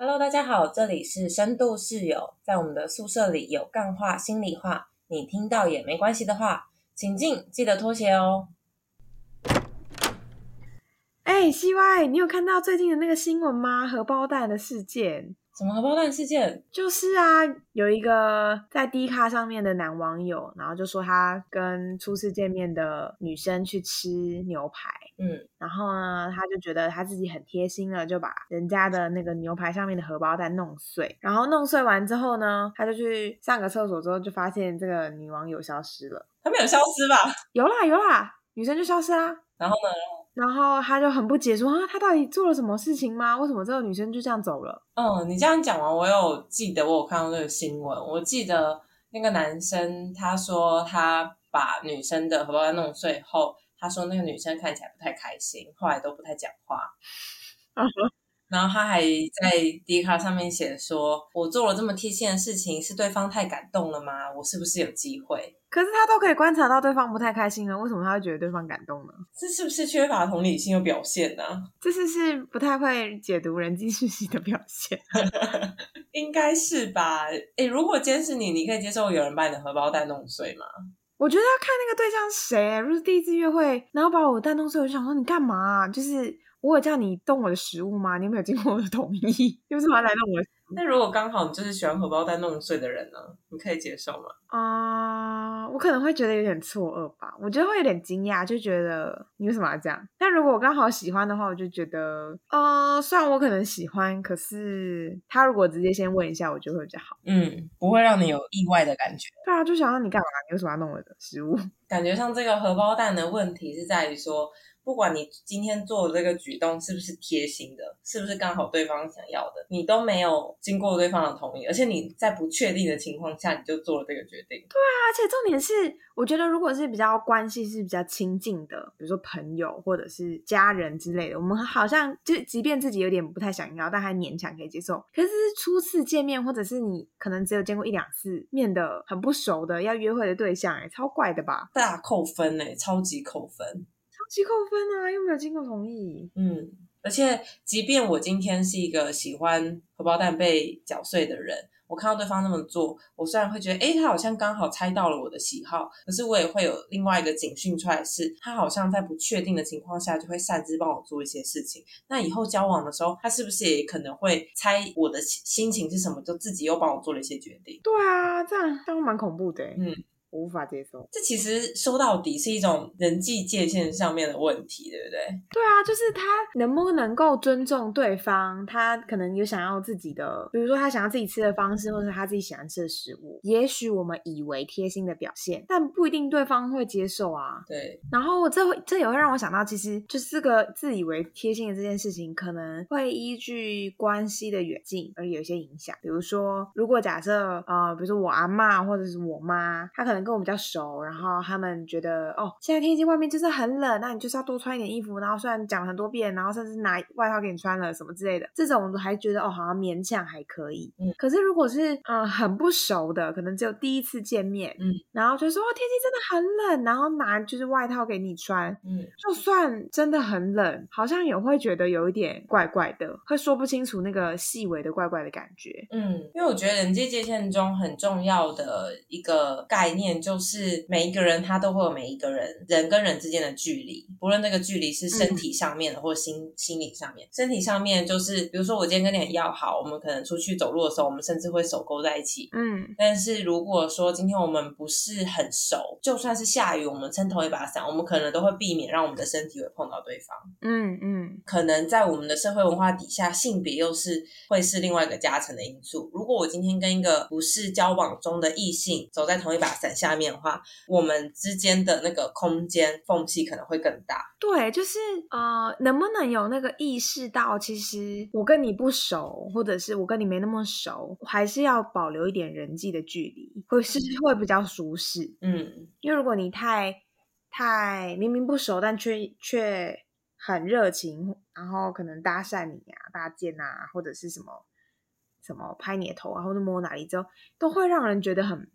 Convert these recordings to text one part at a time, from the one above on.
Hello，大家好，这里是深度室友，在我们的宿舍里有干话、心里话，你听到也没关系的话，请进，记得脱鞋哦。哎西外你有看到最近的那个新闻吗？荷包蛋的事件。什么荷包蛋事件？就是啊，有一个在 D 卡上面的男网友，然后就说他跟初次见面的女生去吃牛排，嗯，然后呢，他就觉得他自己很贴心了，就把人家的那个牛排上面的荷包蛋弄碎，然后弄碎完之后呢，他就去上个厕所之后，就发现这个女网友消失了。她没有消失吧？有啦有啦，女生就消失啦。然后呢？然后他就很不解，说啊，他到底做了什么事情吗？为什么这个女生就这样走了？嗯，你这样讲完，我有记得我有看到这个新闻。我记得那个男生他说他把女生的荷包蛋弄碎后，他说那个女生看起来不太开心，后来都不太讲话。然后他还在 D 卡上面写说：“我做了这么贴心的事情，是对方太感动了吗？我是不是有机会？”可是他都可以观察到对方不太开心了，为什么他会觉得对方感动呢？这是不是缺乏同理心的表现呢？这是是不太会解读人际讯息的表现，应该是吧？哎，如果今天是你，你可以接受有人把你的荷包蛋弄碎吗？我觉得要看那个对象是谁。如果是第一次约会，然后把我的蛋弄碎，我就想说你干嘛？就是。我有叫你动我的食物吗？你有没有经过我的同意？为什么要来弄我？那如果刚好你就是喜欢荷包蛋弄碎的人呢？你可以接受吗？啊，我可能会觉得有点错愕吧。我觉得会有点惊讶，就觉得你为什么要这样？但如果我刚好喜欢的话，我就觉得，呃，虽然我可能喜欢，可是他如果直接先问一下，我就会比较好。嗯，不会让你有意外的感觉。对啊，就想让你干嘛？你为什么要弄我的食物？感觉上这个荷包蛋的问题是在于说。不管你今天做的这个举动是不是贴心的，是不是刚好对方想要的，你都没有经过对方的同意，而且你在不确定的情况下你就做了这个决定。对啊，而且重点是，我觉得如果是比较关系是比较亲近的，比如说朋友或者是家人之类的，我们好像就即便自己有点不太想要，但还勉强可以接受。可是初次见面，或者是你可能只有见过一两次面的很不熟的要约会的对象，哎，超怪的吧？大扣分哎，超级扣分。几扣分啊？又没有经过同意。嗯，而且即便我今天是一个喜欢荷包蛋被搅碎的人，我看到对方那么做，我虽然会觉得，哎，他好像刚好猜到了我的喜好，可是我也会有另外一个警讯出来，是他好像在不确定的情况下就会擅自帮我做一些事情。那以后交往的时候，他是不是也可能会猜我的心情是什么，就自己又帮我做了一些决定？对啊，这样这样蛮恐怖的。嗯。我无法接受，这其实说到底是一种人际界限上面的问题，对不对？对啊，就是他能不能够尊重对方，他可能有想要自己的，比如说他想要自己吃的方式，或者他自己喜欢吃的食物。也许我们以为贴心的表现，但不一定对方会接受啊。对。然后这会这也会让我想到，其实就是这个自以为贴心的这件事情，可能会依据关系的远近而有一些影响。比如说，如果假设呃，比如说我阿妈或者是我妈，她可能。跟我比较熟，然后他们觉得哦，现在天气外面就是很冷，那你就是要多穿一点衣服。然后虽然讲了很多遍，然后甚至拿外套给你穿了什么之类的，这种我还觉得哦，好像勉强还可以。嗯，可是如果是嗯很不熟的，可能只有第一次见面，嗯，然后就说哦天气真的很冷，然后拿就是外套给你穿，嗯，就算真的很冷，好像也会觉得有一点怪怪的，会说不清楚那个细微的怪怪的感觉。嗯，因为我觉得人际界限中很重要的一个概念。就是每一个人他都会有每一个人人跟人之间的距离，不论那个距离是身体上面的或心心理上面。身体上面就是，比如说我今天跟你很要好，我们可能出去走路的时候，我们甚至会手勾在一起。嗯，但是如果说今天我们不是很熟，就算是下雨，我们撑同一把伞，我们可能都会避免让我们的身体会碰到对方。嗯嗯，可能在我们的社会文化底下，性别又是会是另外一个加成的因素。如果我今天跟一个不是交往中的异性走在同一把伞。下面的话，我们之间的那个空间缝隙可能会更大。对，就是呃，能不能有那个意识到，其实我跟你不熟，或者是我跟你没那么熟，还是要保留一点人际的距离，会是会比较舒适。嗯，因为如果你太太明明不熟，但却却很热情，然后可能搭讪你啊、搭肩啊，或者是什么什么拍你的头啊，或者摸哪里之后，都会让人觉得很。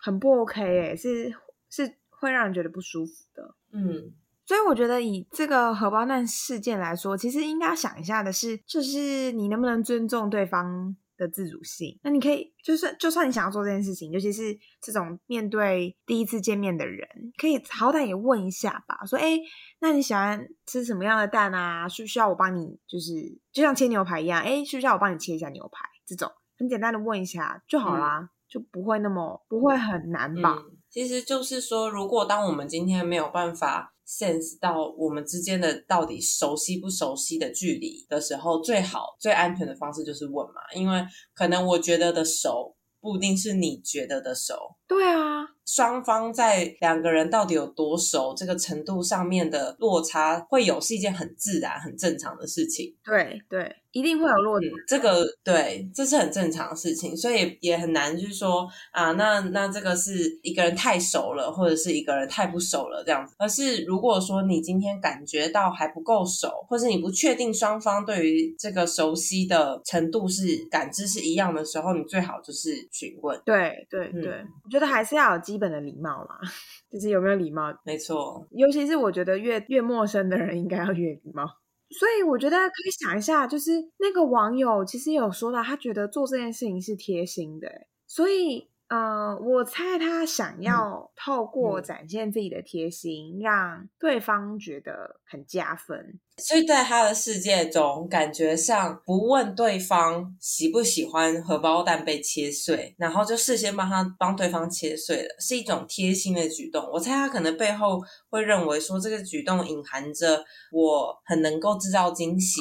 很不 OK 哎，是是会让人觉得不舒服的。嗯，所以我觉得以这个荷包蛋事件来说，其实应该想一下的是，就是你能不能尊重对方的自主性？那你可以，就算就算你想要做这件事情，尤其是这种面对第一次见面的人，可以好歹也问一下吧，说，哎，那你喜欢吃什么样的蛋啊？需不需要我帮你？就是就像切牛排一样，哎，需不需要我帮你切一下牛排？这种很简单的问一下就好啦，就不会那么不会很难吧？其实就是说，如果当我们今天没有办法。Sense 到我们之间的到底熟悉不熟悉的距离的时候，最好最安全的方式就是问嘛，因为可能我觉得的熟不一定是你觉得的熟。对啊，双方在两个人到底有多熟这个程度上面的落差会有，是一件很自然、很正常的事情。对对。一定会有落点，这个对，这是很正常的事情，所以也很难，就是说啊，那那这个是一个人太熟了，或者是一个人太不熟了这样子。而是如果说你今天感觉到还不够熟，或是你不确定双方对于这个熟悉的程度是感知是一样的时候，你最好就是询问。对对对，我觉得还是要有基本的礼貌啦，就是有没有礼貌？没错，尤其是我觉得越越陌生的人应该要越礼貌。所以我觉得可以想一下，就是那个网友其实有说到，他觉得做这件事情是贴心的，所以。呃，我猜他想要透过展现自己的贴心，让对方觉得很加分。所以在他的世界中，感觉上不问对方喜不喜欢荷包蛋被切碎，然后就事先帮他帮对方切碎了，是一种贴心的举动。我猜他可能背后会认为说，这个举动隐含着我很能够制造惊喜。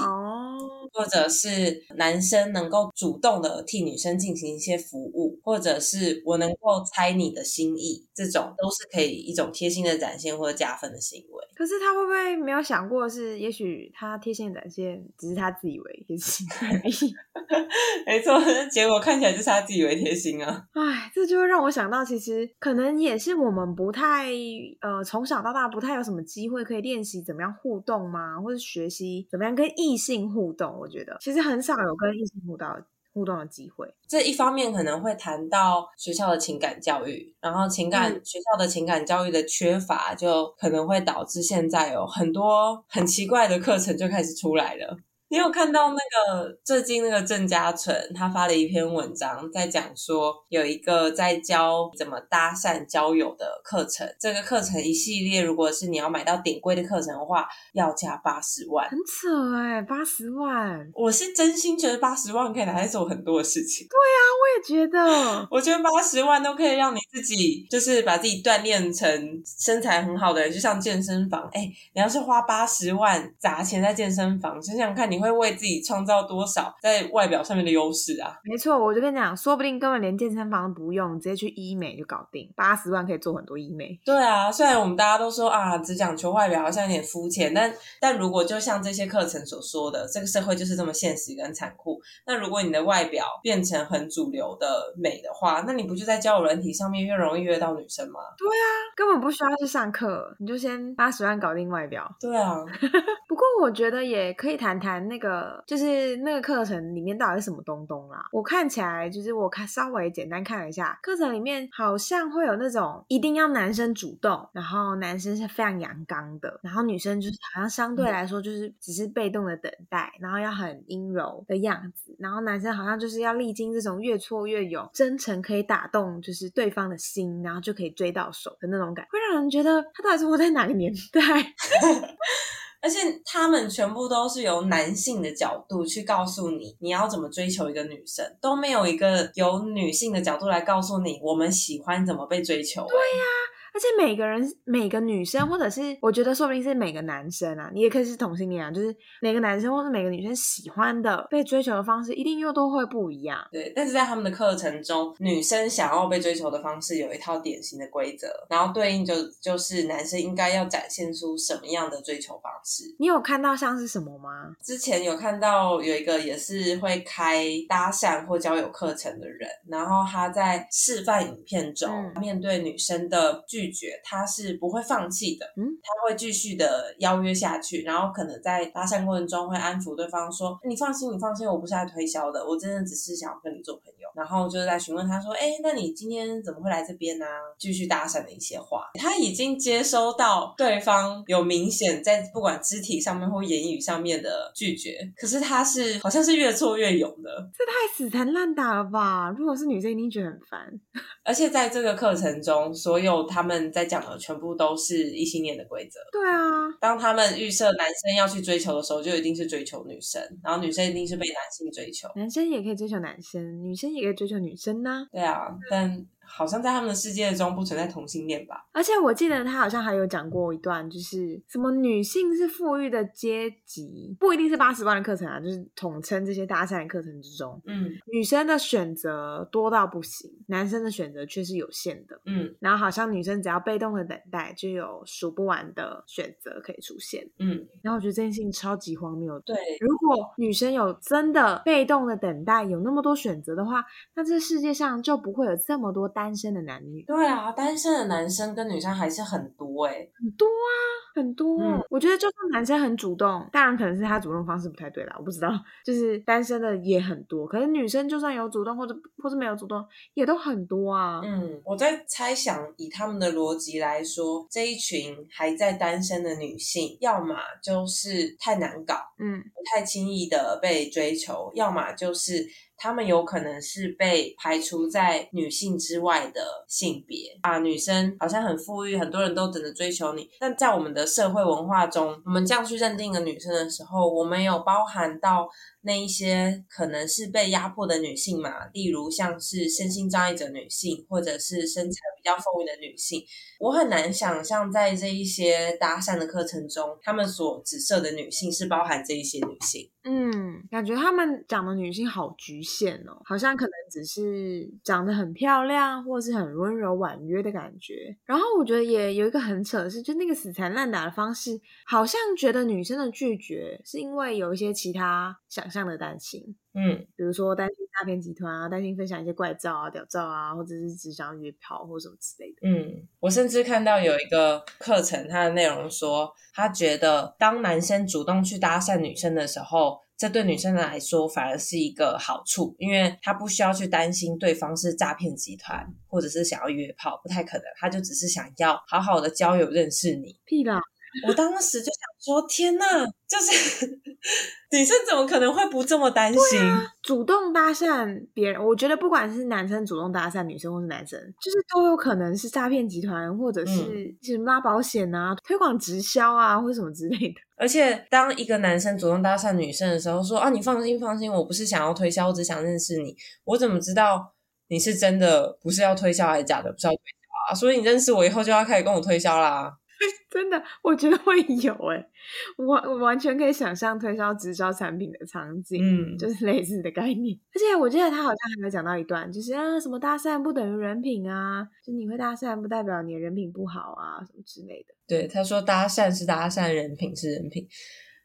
或者是男生能够主动的替女生进行一些服务，或者是我能够猜你的心意，这种都是可以一种贴心的展现或者加分的行为。可是他会不会没有想过是，也许他贴心的展现只是他自以为贴心 而已？没错，结果看起来就是他自以为贴心啊！哎，这就会让我想到，其实可能也是我们不太呃从小到大不太有什么机会可以练习怎么样互动嘛？或者学习怎么样跟异性互动？我觉得其实很少有跟异性互动互动的机会。这一方面可能会谈到学校的情感教育，然后情感学校的情感教育的缺乏，就可能会导致现在有很多很奇怪的课程就开始出来了。你有看到那个最近那个郑嘉纯，他发了一篇文章，在讲说有一个在教怎么搭讪交友的课程。这个课程一系列，如果是你要买到顶贵的课程的话，要加八十万，很扯哎，八十万！我是真心觉得八十万可以拿来做很多的事情。对啊，我也觉得，我觉得八十万都可以让你自己就是把自己锻炼成身材很好的人，就像健身房。哎，你要是花八十万砸钱在健身房，想想看你。会为自己创造多少在外表上面的优势啊？没错，我就跟你讲，说不定根本连健身房都不用，直接去医美就搞定，八十万可以做很多医美。对啊，虽然我们大家都说啊，只讲求外表好像有点肤浅，但但如果就像这些课程所说的，这个社会就是这么现实跟残酷。那如果你的外表变成很主流的美的话，那你不就在交友软体上面越容易约到女生吗？对啊，根本不需要去上课，你就先八十万搞定外表。对啊，不过我觉得也可以谈谈。那个就是那个课程里面到底是什么东东啦？我看起来就是我看稍微简单看了一下，课程里面好像会有那种一定要男生主动，然后男生是非常阳刚的，然后女生就是好像相对来说就是只是被动的等待，然后要很阴柔的样子，然后男生好像就是要历经这种越挫越勇，真诚可以打动就是对方的心，然后就可以追到手的那种感，会让人觉得他到底是活在哪个年代？而且他们全部都是由男性的角度去告诉你你要怎么追求一个女生，都没有一个由女性的角度来告诉你我们喜欢怎么被追求。对呀。而且每个人、每个女生，或者是我觉得说不定是每个男生啊，你也可以是同性恋啊，就是每个男生或是每个女生喜欢的被追求的方式，一定又都会不一样。对，但是在他们的课程中，女生想要被追求的方式有一套典型的规则，然后对应就就是男生应该要展现出什么样的追求方式。你有看到像是什么吗？之前有看到有一个也是会开搭讪或交友课程的人，然后他在示范影片中面对女生的拒。拒绝他是不会放弃的，嗯，他会继续的邀约下去，然后可能在搭讪过程中会安抚对方说：“你放心，你放心，我不是来推销的，我真的只是想要跟你做朋友。”然后就是在询问他说：“哎，那你今天怎么会来这边呢？”继续搭讪的一些话，他已经接收到对方有明显在不管肢体上面或言语上面的拒绝，可是他是好像是越挫越勇的，这太死缠烂打了吧？如果是女生，一定觉得很烦。而且在这个课程中，所有他们在讲的全部都是异性恋的规则。对啊，当他们预设男生要去追求的时候，就一定是追求女生，然后女生一定是被男性追求。男生也可以追求男生，女生也也追求女生呢。对啊，但。好像在他们的世界中不存在同性恋吧？而且我记得他好像还有讲过一段，就是什么女性是富裕的阶级，不一定是八十万的课程啊，就是统称这些搭讪的课程之中，嗯，女生的选择多到不行，男生的选择却是有限的，嗯，然后好像女生只要被动的等待，就有数不完的选择可以出现，嗯，然后我觉得这件事情超级荒谬。对，如果女生有真的被动的等待，有那么多选择的话，那这世界上就不会有这么多单。单身的男女，对啊，单身的男生跟女生还是很多哎，很多啊，很多。我觉得就算男生很主动，当然可能是他主动方式不太对啦，我不知道。就是单身的也很多，可是女生就算有主动或者或是没有主动，也都很多啊。嗯，我在猜想，以他们的逻辑来说，这一群还在单身的女性，要么就是太难搞，嗯，不太轻易的被追求，要么就是。他们有可能是被排除在女性之外的性别啊，女生好像很富裕，很多人都等着追求你。但在我们的社会文化中，我们这样去认定一个女生的时候，我们有包含到。那一些可能是被压迫的女性嘛，例如像是身心障碍者女性，或者是身材比较丰腴的女性，我很难想象在这一些搭讪的课程中，他们所指涉的女性是包含这一些女性。嗯，感觉他们讲的女性好局限哦，好像可能只是长得很漂亮，或是很温柔婉约的感觉。然后我觉得也有一个很扯的是，就那个死缠烂打的方式，好像觉得女生的拒绝是因为有一些其他想。象的担心，嗯，比如说担心诈骗集团啊，担心分享一些怪照啊、屌照啊，或者是只想约炮或什么之类的。嗯，我甚至看到有一个课程，它的内容说，他觉得当男生主动去搭讪女生的时候，这对女生来说反而是一个好处，因为他不需要去担心对方是诈骗集团，或者是想要约炮，不太可能，他就只是想要好好的交友认识你。屁啦！我当时就想说，天呐，就是 女生怎么可能会不这么担心？主动搭讪别人，我觉得不管是男生主动搭讪女生，或是男生，就是都有可能是诈骗集团，或者是是拉保险啊、推广直销啊，或什么之类的。而且，当一个男生主动搭讪女生的时候，说啊，你放心放心，我不是想要推销，我只想认识你。我怎么知道你是真的不是要推销还是假的？不是要推销啊？所以你认识我以后就要开始跟我推销啦。真的，我觉得会有哎，我我完全可以想象推销直销产品的场景，嗯，就是类似的概念。而且我记得他好像还有讲到一段，就是啊，什么搭讪不等于人品啊，就你会搭讪不代表你的人品不好啊，什么之类的。对，他说搭讪是搭讪，人品是人品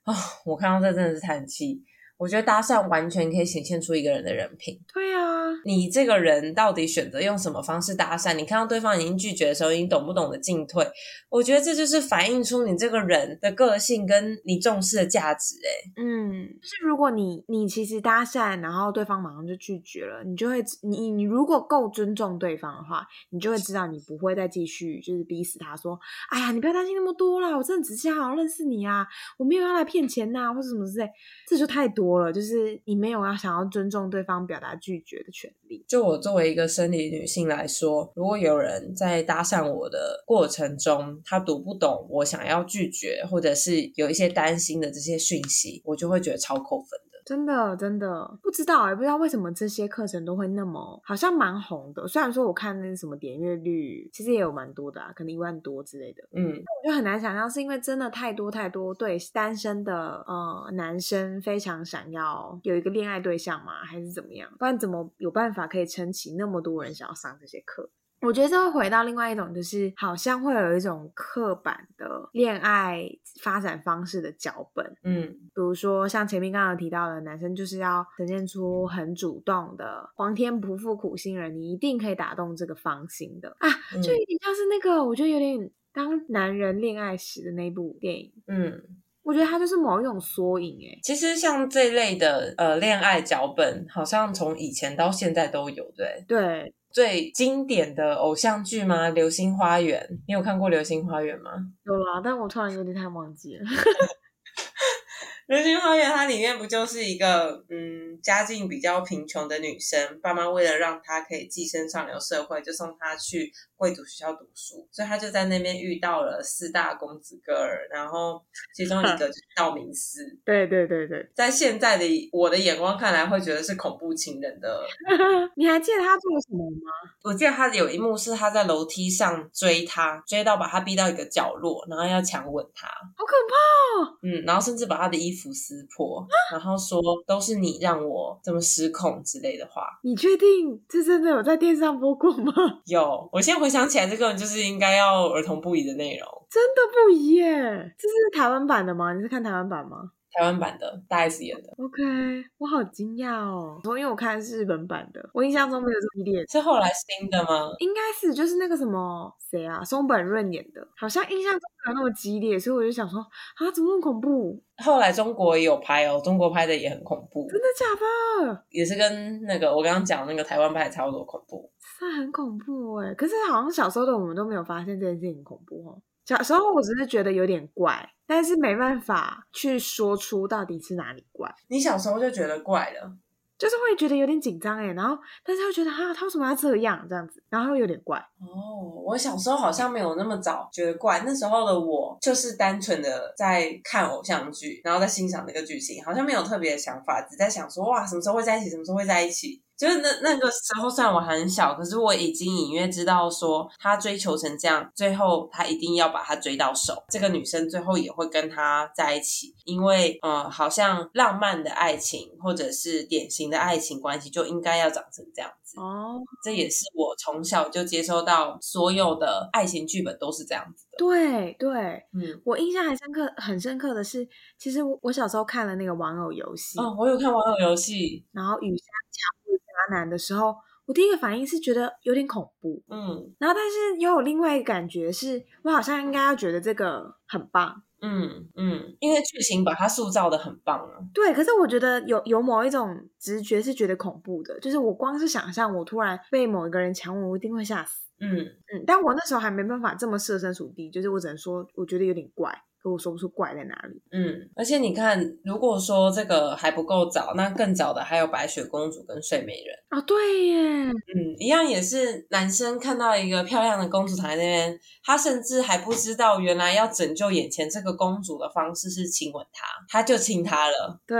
啊，我看到这真的是叹气。我觉得搭讪完全可以显现出一个人的人品。对啊，你这个人到底选择用什么方式搭讪？你看到对方已经拒绝的时候，你懂不懂得进退？我觉得这就是反映出你这个人的个性跟你重视的价值。哎，嗯，就是如果你你其实搭讪，然后对方马上就拒绝了，你就会你你如果够尊重对方的话，你就会知道你不会再继续就是逼死他说，哎呀，你不要担心那么多啦，我真的只是想好好认识你啊，我没有要来骗钱呐，或者什么之类，这就太多。多了，就是你没有要想要尊重对方表达拒绝的权利。就我作为一个生理女性来说，如果有人在搭讪我的过程中，他读不懂我想要拒绝，或者是有一些担心的这些讯息，我就会觉得超扣分。真的真的不知道也不知道为什么这些课程都会那么好像蛮红的。虽然说我看那什么点阅率，其实也有蛮多的啊，可能一万多之类的。嗯，我就很难想象，是因为真的太多太多对单身的呃男生非常想要有一个恋爱对象吗？还是怎么样？不然怎么有办法可以撑起那么多人想要上这些课？我觉得这会回到另外一种，就是好像会有一种刻板的恋爱发展方式的脚本，嗯，比如说像前面刚刚提到的，男生就是要呈现出很主动的皇天不负苦心人，你一定可以打动这个芳心的啊，就有点像是那个，我觉得有点当男人恋爱时的那部电影，嗯。我觉得它就是某一种缩影哎。其实像这类的呃恋爱脚本，好像从以前到现在都有，对。对，最经典的偶像剧吗？《流星花园》，你有看过《流星花园》吗？有啦，但我突然有点太忘记了。《流星花园》它里面不就是一个嗯家境比较贫穷的女生，爸妈为了让她可以跻身上流社会，就送她去贵族学校读书，所以他就在那边遇到了四大公子哥儿，然后其中一个就是道明寺。对对对对，在现在的我的眼光看来，会觉得是恐怖情人的。你还记得他做了什么吗？我记得他有一幕是他在楼梯上追他，追到把他逼到一个角落，然后要强吻他。好可怕哦！嗯，然后甚至把他的衣服撕破，然后说都是你让我这么失控之类的话。你确定这真的有在电视上播过吗？有，我现在回想起来，这个就是应该要儿童不宜的内容。真的不宜耶！这是台湾版的吗？你是看台湾版吗台湾版的大 S 演的，？OK，我好惊讶哦，因为我看是日本版的，我印象中没有这么激烈。是后来新的吗？应该是就是那个什么谁啊，松本润演的，好像印象中没有那么激烈，所以我就想说啊，怎么那么恐怖？后来中国也有拍哦，中国拍的也很恐怖，真的假的？也是跟那个我刚刚讲的那个台湾拍的差不多恐怖。是很恐怖哎！可是好像小时候的我们都没有发现这件事情很恐怖哦。小时候我只是觉得有点怪，但是没办法去说出到底是哪里怪，你小时候就觉得怪了，就是会觉得有点紧张哎，然后但是又觉得哈，他为什么要这样这样子，然后又有点怪。哦，我小时候好像没有那么早觉得怪，那时候的我就是单纯的在看偶像剧，然后在欣赏那个剧情，好像没有特别的想法，只在想说哇，什么时候会在一起，什么时候会在一起。就是那那个时候，虽然我很小，可是我已经隐约知道说，他追求成这样，最后他一定要把他追到手。这个女生最后也会跟他在一起，因为呃，好像浪漫的爱情或者是典型的爱情关系就应该要长成这样子。哦，这也是我从小就接收到所有的爱情剧本都是这样子的。对对，嗯，我印象还深刻，很深刻的是，其实我我小时候看了那个玩偶游戏，哦，我有看玩偶游戏，然后雨山强入渣男的时候，我第一个反应是觉得有点恐怖，嗯然后但是又有另外一个感觉是，我好像应该要觉得这个很棒。嗯嗯，因为剧情把它塑造的很棒啊。对，可是我觉得有有某一种直觉是觉得恐怖的，就是我光是想象我突然被某一个人强吻，我一定会吓死。嗯，嗯，但我那时候还没办法这么设身处地，就是我只能说我觉得有点怪，可我说不出怪在哪里。嗯，而且你看，如果说这个还不够早，那更早的还有白雪公主跟睡美人。哦，对耶，嗯，一样也是男生看到一个漂亮的公主躺在那边，他甚至还不知道原来要拯救眼前这个公主的方式是亲吻她，他就亲她了。对，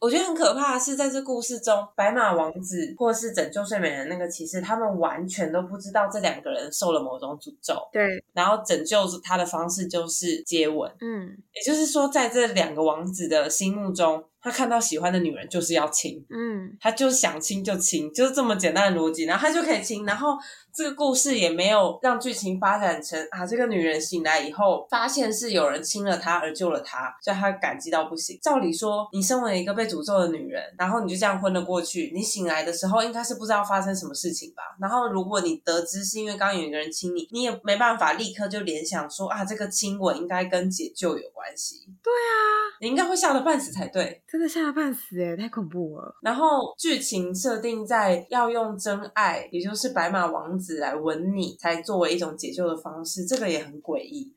我觉得很可怕的是，在这故事中，白马王子或是拯救睡美人那个骑士，他们完全都不知道这两个人受了某种诅咒，对，然后拯救他的方式就是接吻。嗯。也就是说，在这两个王子的心目中，他看到喜欢的女人就是要亲，嗯，他就想亲就亲，就是这么简单的逻辑，然后他就可以亲。然后这个故事也没有让剧情发展成啊，这个女人醒来以后发现是有人亲了她而救了她，所以她感激到不行。照理说，你身为一个被诅咒的女人，然后你就这样昏了过去，你醒来的时候应该是不知道发生什么事情吧？然后如果你得知是因为刚刚有一个人亲你，你也没办法立刻就联想说啊，这个亲吻应该跟解救有关系。对啊，你应该会吓得半死才对。真的吓得半死哎，太恐怖了。然后剧情设定在要用真爱，也就是白马王子来吻你，才作为一种解救的方式，这个也很诡异，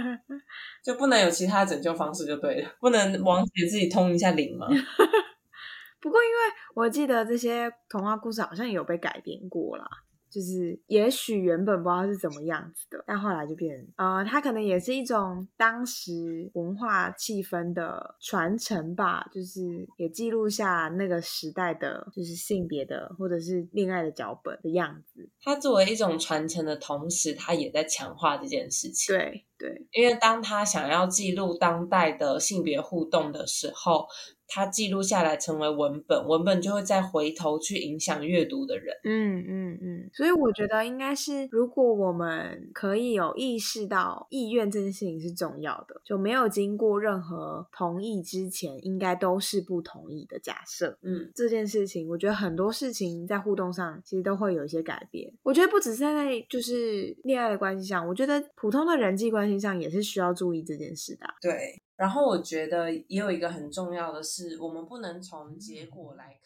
就不能有其他拯救方式就对了，不能王子自己通一下灵吗？不过，因为我记得这些童话故事好像有被改编过啦，就是也许原本不知道是怎么样子的，但后来就变，呃，它可能也是一种当时文化气氛的传承吧，就是也记录下那个时代的，就是性别的或者是恋爱的脚本的样子。它作为一种传承的同时，它也在强化这件事情。对对，因为当他想要记录当代的性别互动的时候，他记录下来成为文本，文本就会再回头去影响阅读的人。嗯嗯嗯，所以我觉得应该是，如果我们可以有意识到意愿这件事情是重要的，就没有经过任何同意之前，应该都是不同意的假设。嗯，这件事情，我觉得很多事情在互动上其实都会有一些改变。我觉得不只是在就是恋爱的关系上，我觉得普通的人际关系上也是需要注意这件事的啊。对。然后我觉得也有一个很重要的是，我们不能从结果来